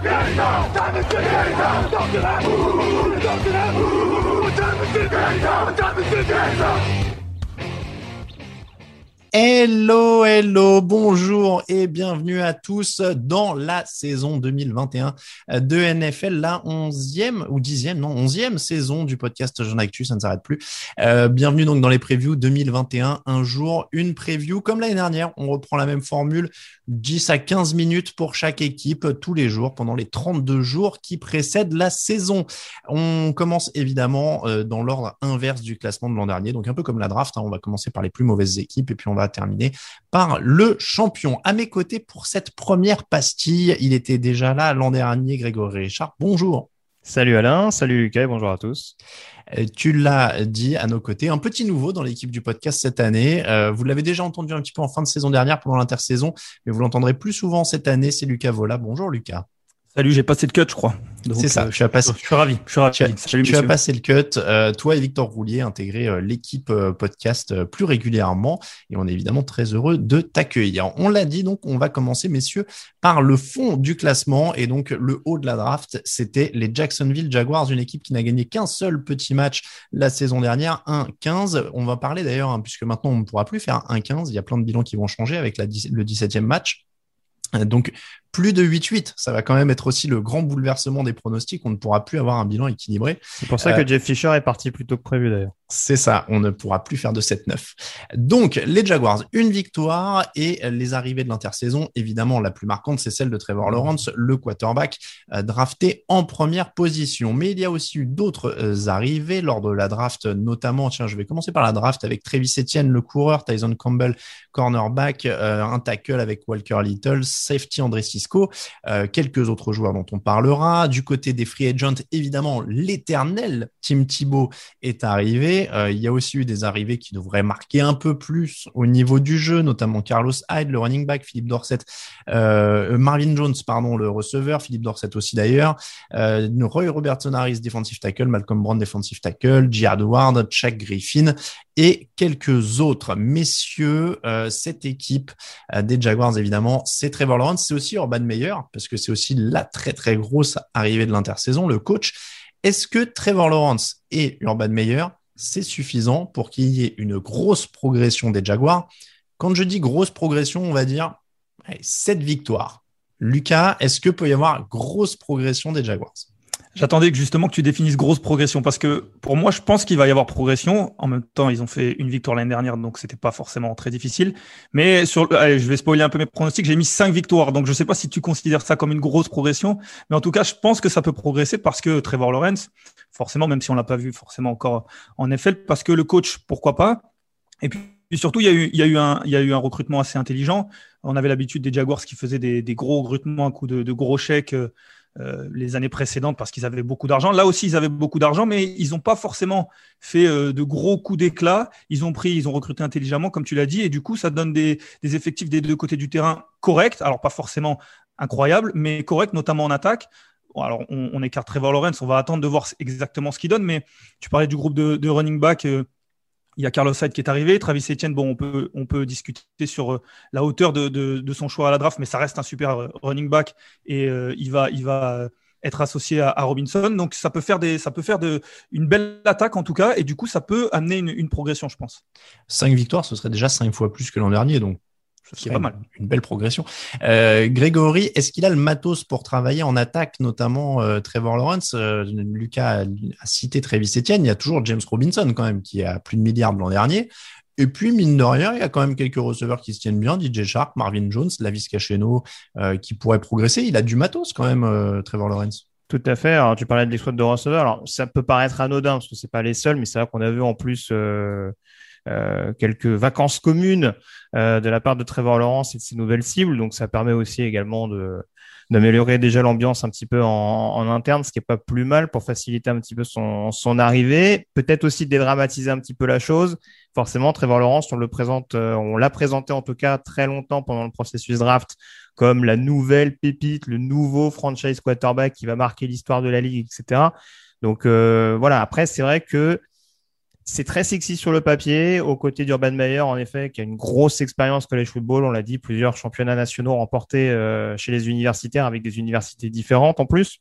天上，他们是天上，跳起来，呜，跳起来，呜，他们是天上，他们是天上。Hello, hello, bonjour et bienvenue à tous dans la saison 2021 de NFL, la onzième ou dixième, non, onzième saison du podcast Jean Actu, ça ne s'arrête plus. Euh, bienvenue donc dans les previews 2021, un jour, une preview. Comme l'année dernière, on reprend la même formule, 10 à 15 minutes pour chaque équipe tous les jours pendant les 32 jours qui précèdent la saison. On commence évidemment euh, dans l'ordre inverse du classement de l'an dernier, donc un peu comme la draft, hein. on va commencer par les plus mauvaises équipes et puis on va terminer par le champion. À mes côtés pour cette première pastille, il était déjà là l'an dernier, Grégory Richard. Bonjour. Salut Alain, salut Lucas et bonjour à tous. Euh, Tu l'as dit à nos côtés, un petit nouveau dans l'équipe du podcast cette année. Euh, vous l'avez déjà entendu un petit peu en fin de saison dernière pendant l'intersaison, mais vous l'entendrez plus souvent cette année. C'est Lucas Vola. Bonjour Lucas. Salut, j'ai passé le cut, je crois. C'est ça, euh, passé- Je suis ravi. Je suis ravi. Tu as, Salut, tu as messieurs. passé le cut. Euh, toi et Victor Roulier intégré euh, l'équipe podcast plus régulièrement et on est évidemment très heureux de t'accueillir. On l'a dit, donc on va commencer, messieurs, par le fond du classement et donc le haut de la draft. C'était les Jacksonville Jaguars, une équipe qui n'a gagné qu'un seul petit match la saison dernière, 1-15. On va parler d'ailleurs, hein, puisque maintenant on ne pourra plus faire 1-15. Il y a plein de bilans qui vont changer avec la, le 17e match. Donc, plus de 8-8, ça va quand même être aussi le grand bouleversement des pronostics. On ne pourra plus avoir un bilan équilibré. C'est pour ça Euh, que Jeff Fisher est parti plus tôt que prévu d'ailleurs. C'est ça, on ne pourra plus faire de 7-9. Donc, les Jaguars, une victoire et les arrivées de l'intersaison, évidemment, la plus marquante, c'est celle de Trevor Lawrence, le quarterback euh, drafté en première position. Mais il y a aussi eu d'autres euh, arrivées lors de la draft, notamment, tiens, je vais commencer par la draft avec Travis Etienne, le coureur, Tyson Campbell, cornerback, euh, un tackle avec Walker Little, safety André Euh, quelques autres joueurs dont on parlera. Du côté des free agents, évidemment, l'éternel Tim Thibault est arrivé. Euh, il y a aussi eu des arrivées qui devraient marquer un peu plus au niveau du jeu, notamment Carlos Hyde, le running back, Philippe Dorset, euh, Marvin Jones, pardon, le receveur, Philippe Dorset aussi d'ailleurs, euh, Roy Robertson Harris, defensive tackle, Malcolm Brown, defensive tackle, Jihad Ward, Chuck Griffin et quelques autres. Messieurs, euh, cette équipe euh, des Jaguars, évidemment, c'est Trevor Lawrence, c'est aussi Urban Meyer, parce que c'est aussi la très très grosse arrivée de l'intersaison, le coach. Est-ce que Trevor Lawrence et Urban Meyer, c'est suffisant pour qu'il y ait une grosse progression des Jaguars? Quand je dis grosse progression, on va dire allez, 7 victoires. Lucas, est-ce que peut y avoir grosse progression des Jaguars? J'attendais que justement que tu définisses grosse progression parce que pour moi, je pense qu'il va y avoir progression. En même temps, ils ont fait une victoire l'année dernière, donc c'était pas forcément très difficile. Mais sur, allez, je vais spoiler un peu mes pronostics. J'ai mis cinq victoires, donc je sais pas si tu considères ça comme une grosse progression, mais en tout cas, je pense que ça peut progresser parce que Trevor Lawrence, forcément, même si on l'a pas vu forcément encore en NFL, parce que le coach, pourquoi pas? Et puis surtout, il y a eu, il y a eu un, il y a eu un recrutement assez intelligent. On avait l'habitude des Jaguars qui faisaient des, gros recrutements à coup de, de gros chèques. Euh, les années précédentes parce qu'ils avaient beaucoup d'argent. Là aussi, ils avaient beaucoup d'argent, mais ils n'ont pas forcément fait euh, de gros coups d'éclat. Ils ont pris, ils ont recruté intelligemment, comme tu l'as dit, et du coup, ça donne des, effectifs des deux côtés du terrain corrects. Alors, pas forcément incroyables, mais corrects, notamment en attaque. Alors, on, on écarte Trevor Lawrence, on va attendre de voir exactement ce qu'il donne, mais tu parlais du groupe de, de running back. euh, il y a Carlos Hyde qui est arrivé, Travis Etienne. Bon, on peut, on peut discuter sur euh, la hauteur de, son choix à la draft, mais ça reste un super euh, running back et euh, il va, être associé à, Robinson. Donc ça peut faire des, ça peut faire une belle attaque en tout cas, et du coup ça peut amener une, une progression, je pense. 5 victoires, ce serait déjà 5 fois plus que l'an dernier. Donc, C'est pas mal. Une belle progression. Euh, Grégory, est-ce qu'il a le matos pour travailler en attaque, notamment euh, Trevor Lawrence? Euh, Lucas a, cité Travis Etienne. Il y a toujours James Robinson quand même qui a plus de milliards de l'an dernier. Et puis, mine de rien, il y a quand même quelques receveurs qui se tiennent bien. DJ Shark, Marvin Jones, Lavis Cacheno, qui pourrait progresser. Il a du matos quand même, Trevor Lawrence. Tout à fait. Alors, tu parlais de l'exploit de receveurs. Alors, ça peut paraître anodin parce que c'est pas les seuls, mais c'est vrai qu'on a vu en plus euh, quelques vacances communes euh, de la part de Trevor Lawrence et de ses nouvelles cibles. Donc ça permet aussi également de d'améliorer déjà l'ambiance un petit peu en, interne, ce qui est pas plus mal pour faciliter un petit peu son, son arrivée. Peut-être aussi dédramatiser un petit peu la chose. Forcément, Trevor Lawrence, on le présente, euh, on l'a présenté en tout cas très longtemps pendant le processus draft comme la nouvelle pépite, le nouveau franchise quarterback qui va marquer l'histoire de la ligue, etc. Donc voilà. Après, c'est vrai que c'est très sexy sur le papier, aux côtés d'Urban Meyer, en effet, qui a une grosse expérience college football. On l'a dit, plusieurs championnats nationaux remportés euh, chez les universitaires avec des universités différentes en plus.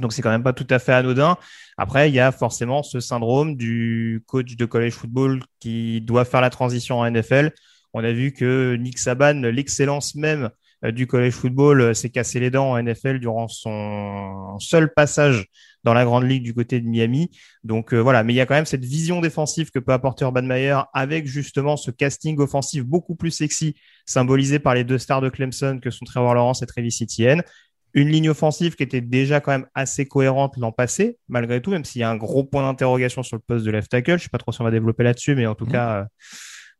Donc c'est quand même pas tout à fait anodin. Après, il y a forcément ce syndrome du coach de college football qui doit faire la transition en NFL. On a vu que Nick Saban, l'excellence même du college football, euh, s'est cassé les dents en NFL durant son seul passage dans la grande ligue du côté de Miami. Donc euh, voilà, mais il y a quand même cette vision défensive que peut apporter Urban Meyer avec justement ce casting offensif beaucoup plus sexy, symbolisé par les deux stars de Clemson que sont Trevor Lawrence et Travis Etienne. Une ligne offensive qui était déjà quand même assez cohérente l'an passé, malgré tout, même s'il y a un gros point d'interrogation sur le poste de left tackle. Je sais pas trop si on va développer là-dessus, mais en tout mmh. cas, euh,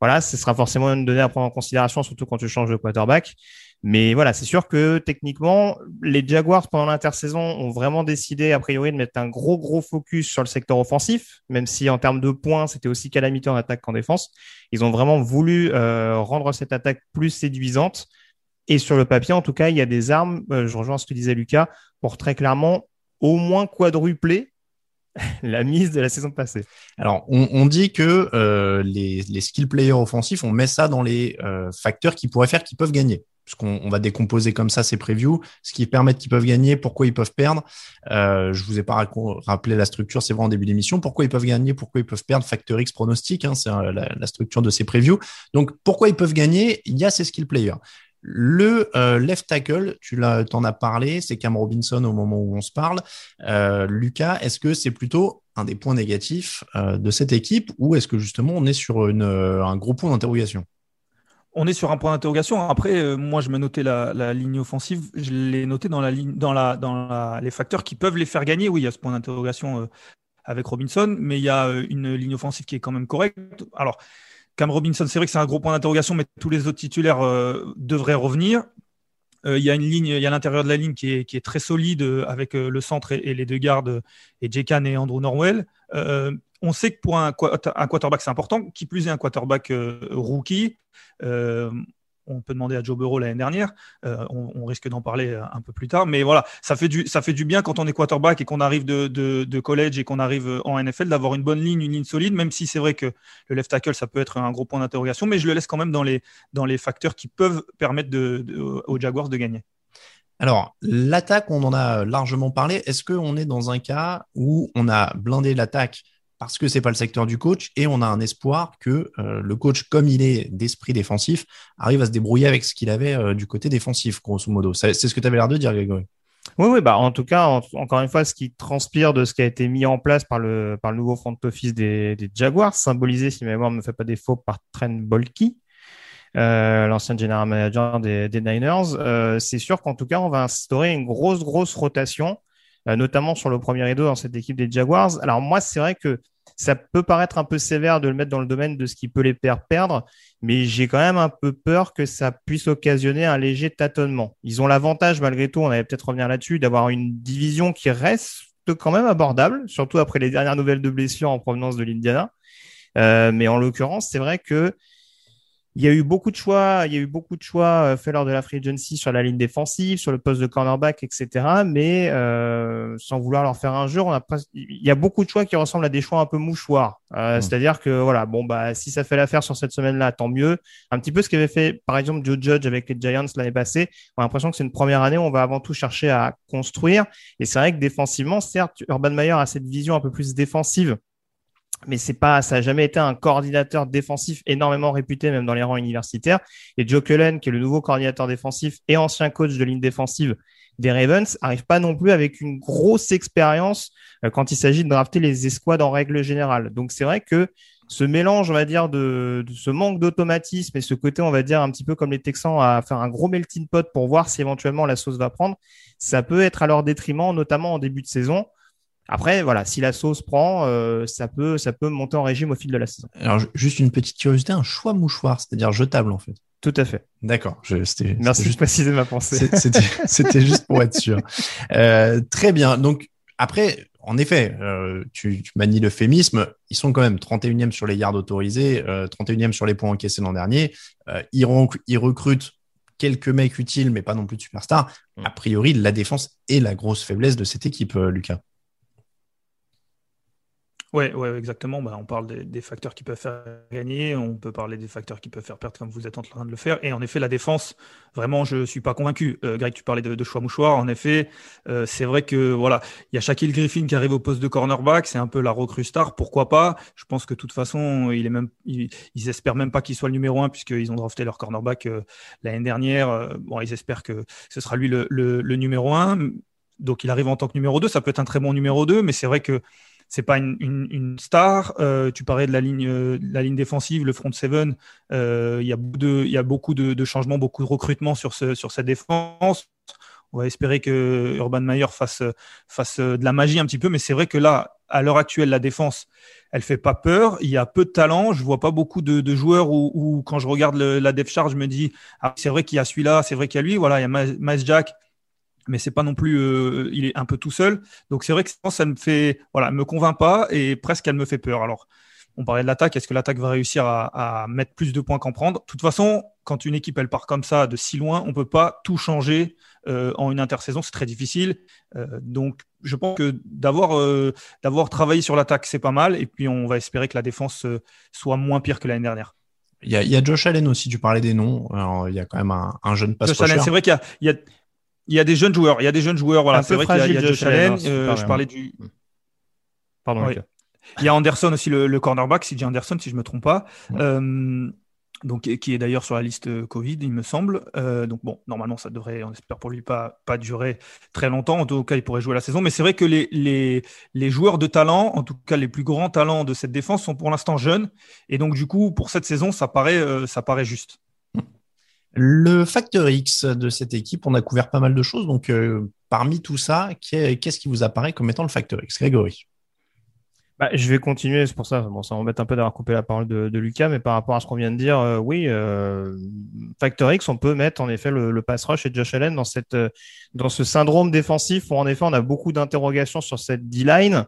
voilà, ce sera forcément une donnée à prendre en considération, surtout quand tu changes de quarterback. Mais voilà, c'est sûr que techniquement, les Jaguars pendant l'intersaison ont vraiment décidé a priori de mettre un gros gros focus sur le secteur offensif, même si en termes de points, c'était aussi calamité en attaque qu'en défense. Ils ont vraiment voulu euh, rendre cette attaque plus séduisante. Et sur le papier, en tout cas, il y a des armes, euh, je rejoins ce que disait Lucas, pour très clairement au moins quadrupler la mise de la saison passée. Alors, on, dit que euh, les, les, skill players offensifs, on met ça dans les facteurs qui pourraient faire qu'ils peuvent gagner puisqu'on va décomposer comme ça ces previews, ce qui permet qu'ils peuvent gagner, pourquoi ils peuvent perdre. Euh, je vous ai pas rappelé la structure, c'est vrai en début d'émission. Pourquoi ils peuvent gagner, pourquoi ils peuvent perdre, Factor X pronostic, hein, c'est euh, la, structure de ces previews. Donc pourquoi ils peuvent gagner, il y a ces skill players. Le euh, left tackle, tu en as parlé, c'est Cam Robinson au moment où on se parle. Euh, Lucas, est-ce que c'est plutôt un des points négatifs de cette équipe ou est-ce que justement on est sur un gros point d'interrogation? On est sur un point d'interrogation. Après, euh, moi, je me notais la, ligne offensive. Je l'ai noté dans la la, les facteurs qui peuvent les faire gagner. Oui, il y a ce point d'interrogation euh, avec Robinson, mais il y a euh, une ligne offensive qui est quand même correcte. Alors, Cam Robinson, c'est vrai que c'est un gros point d'interrogation, mais tous les autres titulaires devraient revenir. il y a une ligne, il y a l'intérieur de la ligne qui est, très solide avec le centre et, les deux gardes, et Jekan et Andrew Norwell on sait que pour un, quarterback, c'est important. Qui plus est un quarterback euh, rookie. Euh, on peut demander à Joe Burrow l'année dernière. Euh, on, risque d'en parler un peu plus tard. Mais voilà, ça fait du, ça fait du bien quand on est quarterback et qu'on arrive de, collège et qu'on arrive en NFL d'avoir une bonne ligne, une ligne solide, même si c'est vrai que le left tackle, ça peut être un gros point d'interrogation. Mais je le laisse quand même dans les, dans les facteurs qui peuvent permettre aux Jaguars de gagner. Alors, l'attaque, on en a largement parlé. Est-ce qu'on est dans un cas où on a blindé l'attaque parce que c'est pas le secteur du coach et on a un espoir que euh, le coach, comme il est d'esprit défensif, arrive à se débrouiller avec ce qu'il avait euh, du côté défensif, grosso modo. C'est ce que tu avais l'air de dire, Grégory. Oui, oui, bah en tout cas, encore une fois, ce qui transpire de ce qui a été mis en place par le, par le nouveau front office des, Jaguars, symbolisé, si ma mémoire ne me fait pas défaut, par Trent Bolke, euh, l'ancien general manager des, Niners, c'est sûr qu'en tout cas, on va instaurer une grosse, grosse rotation euh, notamment sur le premier rideau dans cette équipe des Jaguars. Alors moi, c'est vrai que ça peut paraître un peu sévère de le mettre dans le domaine de ce qui peut les faire perdre, mais j'ai quand même un peu peur que ça puisse occasionner un léger tâtonnement. Ils ont l'avantage, malgré tout, on allait peut-être revenir là-dessus, d'avoir une division qui reste quand même abordable, surtout après les dernières nouvelles de blessures en provenance de l'Indiana. Euh, mais en l'occurrence, c'est vrai que il y a eu beaucoup de choix, il y a eu beaucoup de choix euh, faits lors de la free agency sur la ligne défensive, sur le poste de cornerback, etc. Mais euh, sans vouloir leur faire un jeu, on a il y a beaucoup de choix qui ressemblent à des choix un peu mouchoirs. Euh, mmh. C'est-à-dire que voilà, bon bah si ça fait l'affaire sur cette semaine-là, tant mieux. Un petit peu ce qu'avait fait par exemple Joe Judge avec les Giants l'année passée. On a l'impression que c'est une première année où on va avant tout chercher à construire. Et c'est vrai que défensivement, certes, Urban Meyer a cette vision un peu plus défensive mais c'est pas, ça n'a jamais été un coordinateur défensif énormément réputé, même dans les rangs universitaires. Et Joe Cullen, qui est le nouveau coordinateur défensif et ancien coach de ligne défensive des Ravens, arrive pas non plus avec une grosse expérience euh, quand il s'agit de drafter les escouades en règle générale. Donc c'est vrai que ce mélange, on va dire, de, ce manque d'automatisme et ce côté, on va dire, un petit peu comme les Texans à faire un gros melting pot pour voir si éventuellement la sauce va prendre, ça peut être à leur détriment, notamment en début de saison. Après, voilà, si la sauce prend, euh, ça peut, ça peut monter en régime au fil de la saison. Alors, juste une petite curiosité, un choix mouchoir, c'est-à-dire jetable en fait. Tout à fait. D'accord. Merci de préciser ma pensée. C'était juste pour être sûr. Euh, très bien. Donc, après, en effet, euh, tu, tu, manies l'euphémisme. Ils sont quand même 31e sur les yards autorisés, 31e sur les points encaissés l'an dernier. ils, ils recrutent quelques mecs utiles, mais pas non plus de superstars. Mm. A priori, la défense est la grosse faiblesse de cette équipe, Lucas. Ouais, ouais, exactement. Bah, on parle des, facteurs qui peuvent faire gagner, on peut parler des facteurs qui peuvent faire perdre, comme vous êtes en train de le faire. Et en effet, la défense, vraiment, je suis pas convaincu. Euh, Greg, tu parlais de, choix mouchoir. En effet, euh, c'est vrai que voilà, il y a Shaquille Griffin qui arrive au poste de cornerback, c'est un peu la recrue star. Pourquoi pas? Je pense que de toute façon, il est même, ils espèrent même pas qu'il soit le numéro un puisqu'ils ont drafté leur cornerback euh, l'année dernière. bon, ils espèrent que ce sera lui le, le, le numéro un. Donc, il arrive en tant que numéro 2. Ça peut être un très bon numéro 2, mais c'est vrai que c'est pas une, star. Euh, tu parlais de la ligne, euh, défensive, le front seven. Euh, il y a, de, y a beaucoup de, changements, beaucoup de recrutement sur, ce, sur cette défense. On va espérer que Urban Meyer fasse, de la magie un petit peu, mais c'est vrai que là, à l'heure actuelle, la défense, elle fait pas peur. Il y a peu de talent. Je vois pas beaucoup de, de joueurs où, quand je regarde la def charge, je me dis, ah, c'est vrai qu'il y a celui-là, c'est vrai qu'il y a lui. Voilà, il y a Miles Jack mais c'est pas non plus, euh, il est un peu tout seul. Donc c'est vrai que ça me fait, voilà, me convainc pas et presque elle me fait peur. Alors, on parlait de l'attaque. Est-ce que l'attaque va réussir à, mettre plus de points qu'en prendre? De toute façon, quand une équipe elle part comme ça de si loin, on peut pas tout changer euh, en une intersaison. C'est très difficile. Euh, donc, je pense que d'avoir d'avoir travaillé sur l'attaque, c'est pas mal. Et puis, on va espérer que la défense soit moins pire que l'année dernière. Il y, a, il y, a, Josh Allen aussi, tu parlais des noms. Alors, il y a quand même un, un jeune passe Josh Allen, c'est vrai qu'il y, y a, il y a des jeunes joueurs. Il y a des jeunes joueurs. Voilà, c'est vrai qu'il y a, Josh Allen. Euh, je parlais du. Pardon. Il y a Anderson aussi, le, le cornerback, CJ Anderson, si je me trompe pas. Euh, donc, qui est d'ailleurs sur la liste euh, Covid, il me semble. donc bon, normalement, ça devrait, on espère pour lui, pas, pas durer très longtemps. En tout cas, il pourrait jouer la saison. Mais c'est vrai que les, les, les, joueurs de talent, en tout cas les plus grands talents de cette défense, sont pour l'instant jeunes. Et donc, du coup, pour cette saison, ça paraît, ça paraît juste. Le facteur X de cette équipe, on a couvert pas mal de choses. Donc, euh, parmi tout ça, qu'est-ce qui vous apparaît comme étant le facteur X Grégory? Bah, je vais continuer, c'est pour ça. Bon, ça m'embête un peu d'avoir coupé la parole de, Lucas, mais par rapport à ce qu'on vient de dire, euh, oui, euh, Factor X, on peut mettre en effet le, le, pass rush et Josh Allen dans cette dans ce syndrome défensif où en effet on a beaucoup d'interrogations sur cette D-line.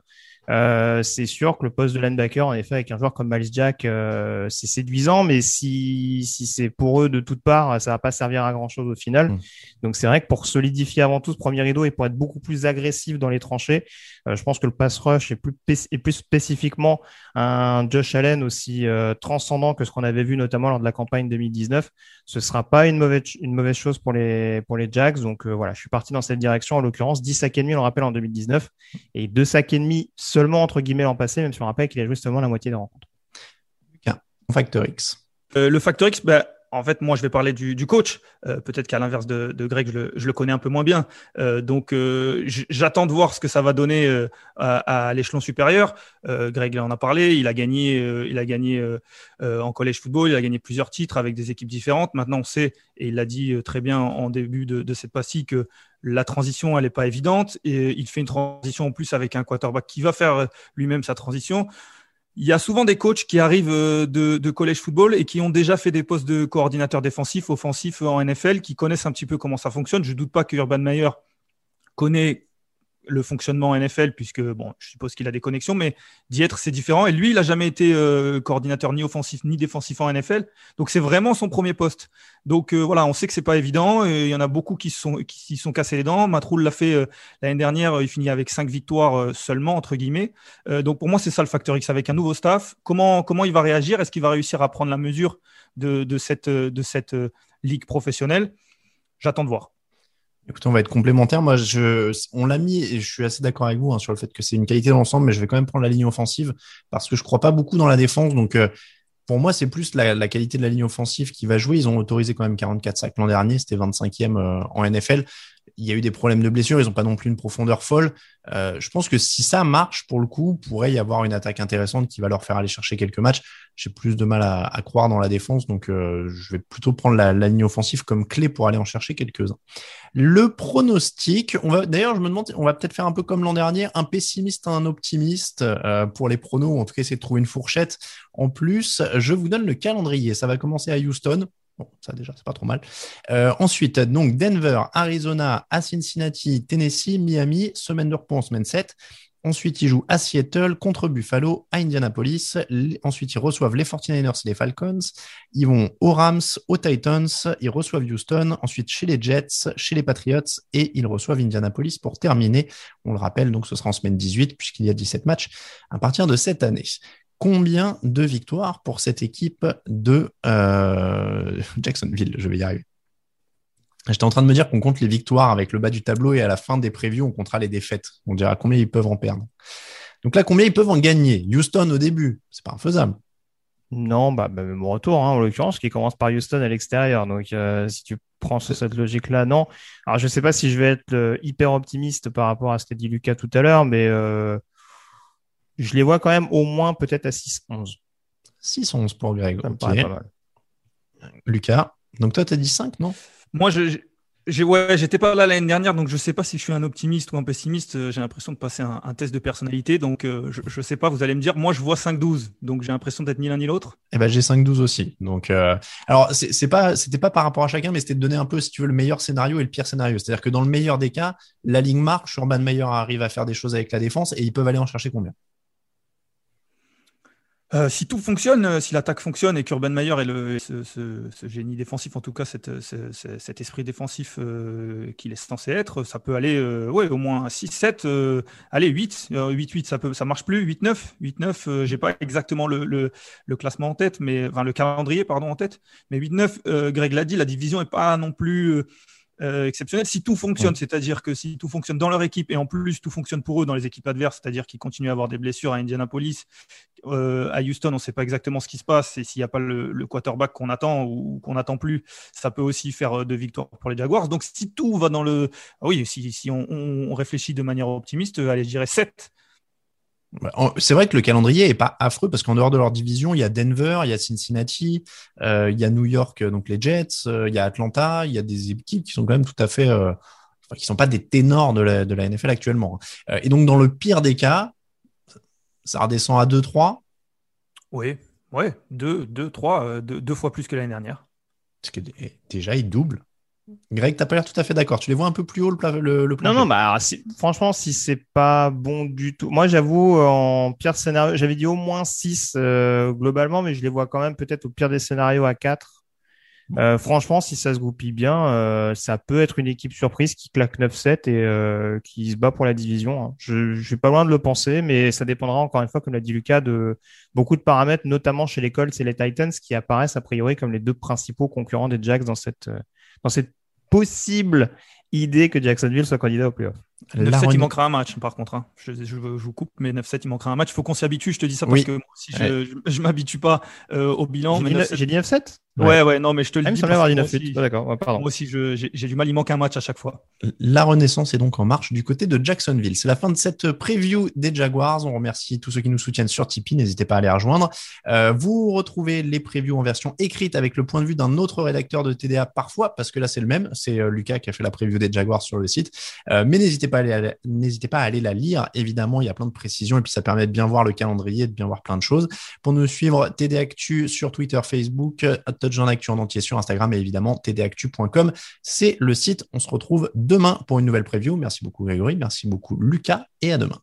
Euh, c'est sûr que le poste de linebacker, en effet, avec un joueur comme Miles Jack, euh, c'est séduisant, mais si, si c'est pour eux de toutes parts, ça va pas servir à grand chose au final. Mm. Donc c'est vrai que pour solidifier avant tout ce premier rideau et pour être beaucoup plus agressif dans les tranchées, euh, je pense que le pass rush est plus, et plus spécifiquement un Josh Allen aussi transcendant que ce qu'on avait vu notamment lors de la campagne 2019. Ce sera pas une mauvaise, une mauvaise chose pour les, pour les Jacks. Donc voilà, je suis parti dans cette direction. En l'occurrence, 10 sacs et demi, on le rappelle, en 2019 et 2 sacs et demi seulement entre guillemets l'an passé, même si on rappelle qu'il a joué seulement la moitié des rencontres. Factor X. Euh, le Factor X, bah, en fait, moi, je vais parler du, coach. Euh, peut-être qu'à l'inverse de, Greg, je le, connais un peu moins bien. Euh, donc, j'attends de voir ce que ça va donner à, l'échelon supérieur. Greg en a parlé. Il a gagné, il a gagné en collège football. Il a gagné plusieurs titres avec des équipes différentes. Maintenant, on sait, et il l'a dit très bien en début de, de cette partie, que la transition, elle n'est pas évidente. Et il fait une transition en plus avec un quarterback qui va faire lui-même sa transition. Il y a souvent des coachs qui arrivent euh, de, de collège football et qui ont déjà fait des postes de coordinateur défensif, offensif en NFL, qui connaissent un petit peu comment ça fonctionne. Je ne doute pas que Urban Meyer connaît le fonctionnement NFL, puisque bon, je suppose qu'il a des connexions, mais d'y être, c'est différent. Et lui, il n'a jamais été euh, coordinateur ni offensif ni défensif en NFL. Donc, c'est vraiment son premier poste. Donc, euh, voilà, on sait que c'est pas évident. Il y en a beaucoup qui se sont, qui sont cassés les dents. Matroul l'a fait euh, l'année dernière. Il finit avec cinq victoires seulement, entre guillemets. donc, pour moi, c'est ça le facteur X avec un nouveau staff. Comment, comment il va réagir? Est-ce qu'il va réussir à prendre la mesure de, de cette, de cette ligue professionnelle? J'attends de voir. Écoutez, on va être complémentaires. Moi, je, on l'a mis et je suis assez d'accord avec vous hein, sur le fait que c'est une qualité d'ensemble, mais je vais quand même prendre la ligne offensive parce que je crois pas beaucoup dans la défense. Donc, euh, pour moi, c'est plus la, qualité de la ligne offensive qui va jouer. Ils ont autorisé quand même 44 sacs l'an dernier, c'était 25e euh, en NFL. Il y a eu des problèmes de blessures, ils n'ont pas non plus une profondeur folle. Euh, je pense que si ça marche, pour le coup, pourrait y avoir une attaque intéressante qui va leur faire aller chercher quelques matchs. J'ai plus de mal à, croire dans la défense, donc euh, je vais plutôt prendre la, ligne offensive comme clé pour aller en chercher quelques-uns. Le pronostic, d'ailleurs, je me demande, on va peut-être faire un peu comme l'an dernier, un pessimiste, un optimiste euh, pour les pronos. En tout cas, essayer de trouver une fourchette. En plus, je vous donne le calendrier. Ça va commencer à Houston. Bon, ça déjà, c'est pas trop mal. Euh, ensuite, donc Denver, Arizona, à Cincinnati, Tennessee, Miami, semaine de repos en semaine 7. Ensuite, ils jouent à Seattle, contre Buffalo, à Indianapolis. Ensuite, ils reçoivent les 49ers et les Falcons. Ils vont aux Rams, aux Titans. Ils reçoivent Houston. Ensuite, chez les Jets, chez les Patriots. Et ils reçoivent Indianapolis pour terminer. On le rappelle, donc ce sera en semaine 18, puisqu'il y a 17 matchs à partir de cette année combien de victoires pour cette équipe de euh, Jacksonville? Je vais y arriver. J'étais en train de me dire qu'on compte les victoires avec le bas du tableau et à la fin des previews, on comptera les défaites. On dira combien ils peuvent en perdre. Donc là, combien ils peuvent en gagner? Houston au début, c'est pas infaisable. Non, bah, bah retour, hein, en l'occurrence, qui commence par Houston à l'extérieur. Donc, euh, si tu prends cette logique-là, non. Alors, je ne sais pas si je vais être euh, hyper optimiste par rapport à ce qu'a dit Lucas tout à l'heure, mais je les vois quand même au moins peut-être à 6-11. 6-11 pour Greg. Lucas, donc toi, tu as dit 5, non? Moi, je, ouais, j'étais pas là l'année dernière, donc je sais pas si je suis un optimiste ou un pessimiste. Euh, j'ai l'impression de passer un, test de personnalité, donc euh, je, je sais pas. Vous allez me dire, moi je vois 5-12, donc j'ai l'impression d'être ni l'un ni l'autre. Eh ben j'ai 5-12 aussi. Donc euh, alors c'est pas c'était pas par rapport à chacun, mais c'était de donner un peu si tu veux le meilleur scénario et le pire scénario. C'est-à-dire que dans le meilleur des cas, la ligne marche, Urban Meyer arrive à faire des choses avec la défense et ils peuvent aller en chercher combien? Euh, si tout fonctionne, euh, si l'attaque fonctionne et qu'Urban Meyer est le, ce, ce, ce, génie défensif, en tout cas cette, cet esprit défensif euh, qu'il est censé être, ça peut aller euh, ouais, au moins 6, 7, euh, allez 8, 8, 8, ça peut, ça marche plus, 8, 9, 8, 9, j'ai pas exactement le, le, le, classement en tête, mais enfin le calendrier pardon en tête, mais 8, 9, Greg l'a dit, la division est pas non plus euh, exceptionnel. Si tout fonctionne, c'est-à-dire que si tout fonctionne dans leur équipe et en plus tout fonctionne pour eux dans les équipes adverses, c'est-à-dire qu'ils continuent à avoir des blessures à Indianapolis, euh, à Houston, on ne sait pas exactement ce qui se passe et s'il n'y a pas le, quarterback qu'on attend ou qu'on n'attend plus, ça peut aussi faire euh, de victoires pour les Jaguars. Donc si tout va dans le... Ah oui, si, si on, on, réfléchit de manière optimiste, allez, je dirais 7 c'est vrai que le calendrier est pas affreux parce qu'en dehors de leur division, il y a Denver, il y a Cincinnati, euh, il y a New York, donc les Jets, euh, il y a Atlanta, il y a des équipes qui sont quand même tout à fait, euh, qui sont pas des ténors de la, de la NFL actuellement. Hein. et donc dans le pire des cas, ça redescend à 2-3. Oui, ouais, 2, 2, 3, deux fois plus que l'année dernière. Parce que déjà, il double. Greg, t'as pas l'air tout à fait d'accord. Tu les vois un peu plus haut le, le, Non, non, bah, franchement, si c'est pas bon du tout. Moi, j'avoue, en pire scénario, j'avais dit au moins 6 euh, globalement, mais je les vois quand même peut-être au pire des scénarios à 4. Euh, franchement, si ça se goupille bien, euh, ça peut être une équipe surprise qui claque 9-7 et qui se bat pour la division. Hein. Je, je suis pas loin de le penser, mais ça dépendra encore une fois, comme l'a dit Lucas, de beaucoup de paramètres, notamment chez les Colts et les Titans, qui apparaissent a priori comme les deux principaux concurrents des Jacks dans cette dans cette possible idée que Jacksonville soit candidat au playoff. 9-7, il manquera un match, par contre. Hein. Je, je, vous coupe, mais 9-7, il manquera un match. Il faut qu'on s'y habitue. Je te dis ça parce que moi aussi, je ne m'habitue pas euh, au bilan. J'ai dit 9-7 Ouais. ouais, non, mais je te le ah, dis. Moi aussi, d'accord, pardon. Moi aussi, j'ai du mal, il manque un match à chaque fois. La renaissance est donc en marche du côté de Jacksonville. C'est la fin de cette preview des Jaguars. On remercie tous ceux qui nous soutiennent sur Tipeee. N'hésitez pas à les rejoindre. Euh, vous retrouvez les previews en version écrite avec le point de vue d'un autre rédacteur de TDA parfois, parce que là, c'est le même. C'est euh, Lucas qui a fait la preview des Jaguars sur le site. Euh, mais n'hésitez pas, n'hésitez pas à aller la lire. Évidemment, il y a plein de précisions et puis ça permet de bien voir le calendrier, de bien voir plein de choses. Pour nous suivre, TD Actu sur Twitter, Facebook, Touchdown Actu en entier sur Instagram et évidemment tdactu.com. C'est le site. On se retrouve demain pour une nouvelle preview. Merci beaucoup Grégory, merci beaucoup Lucas et à demain.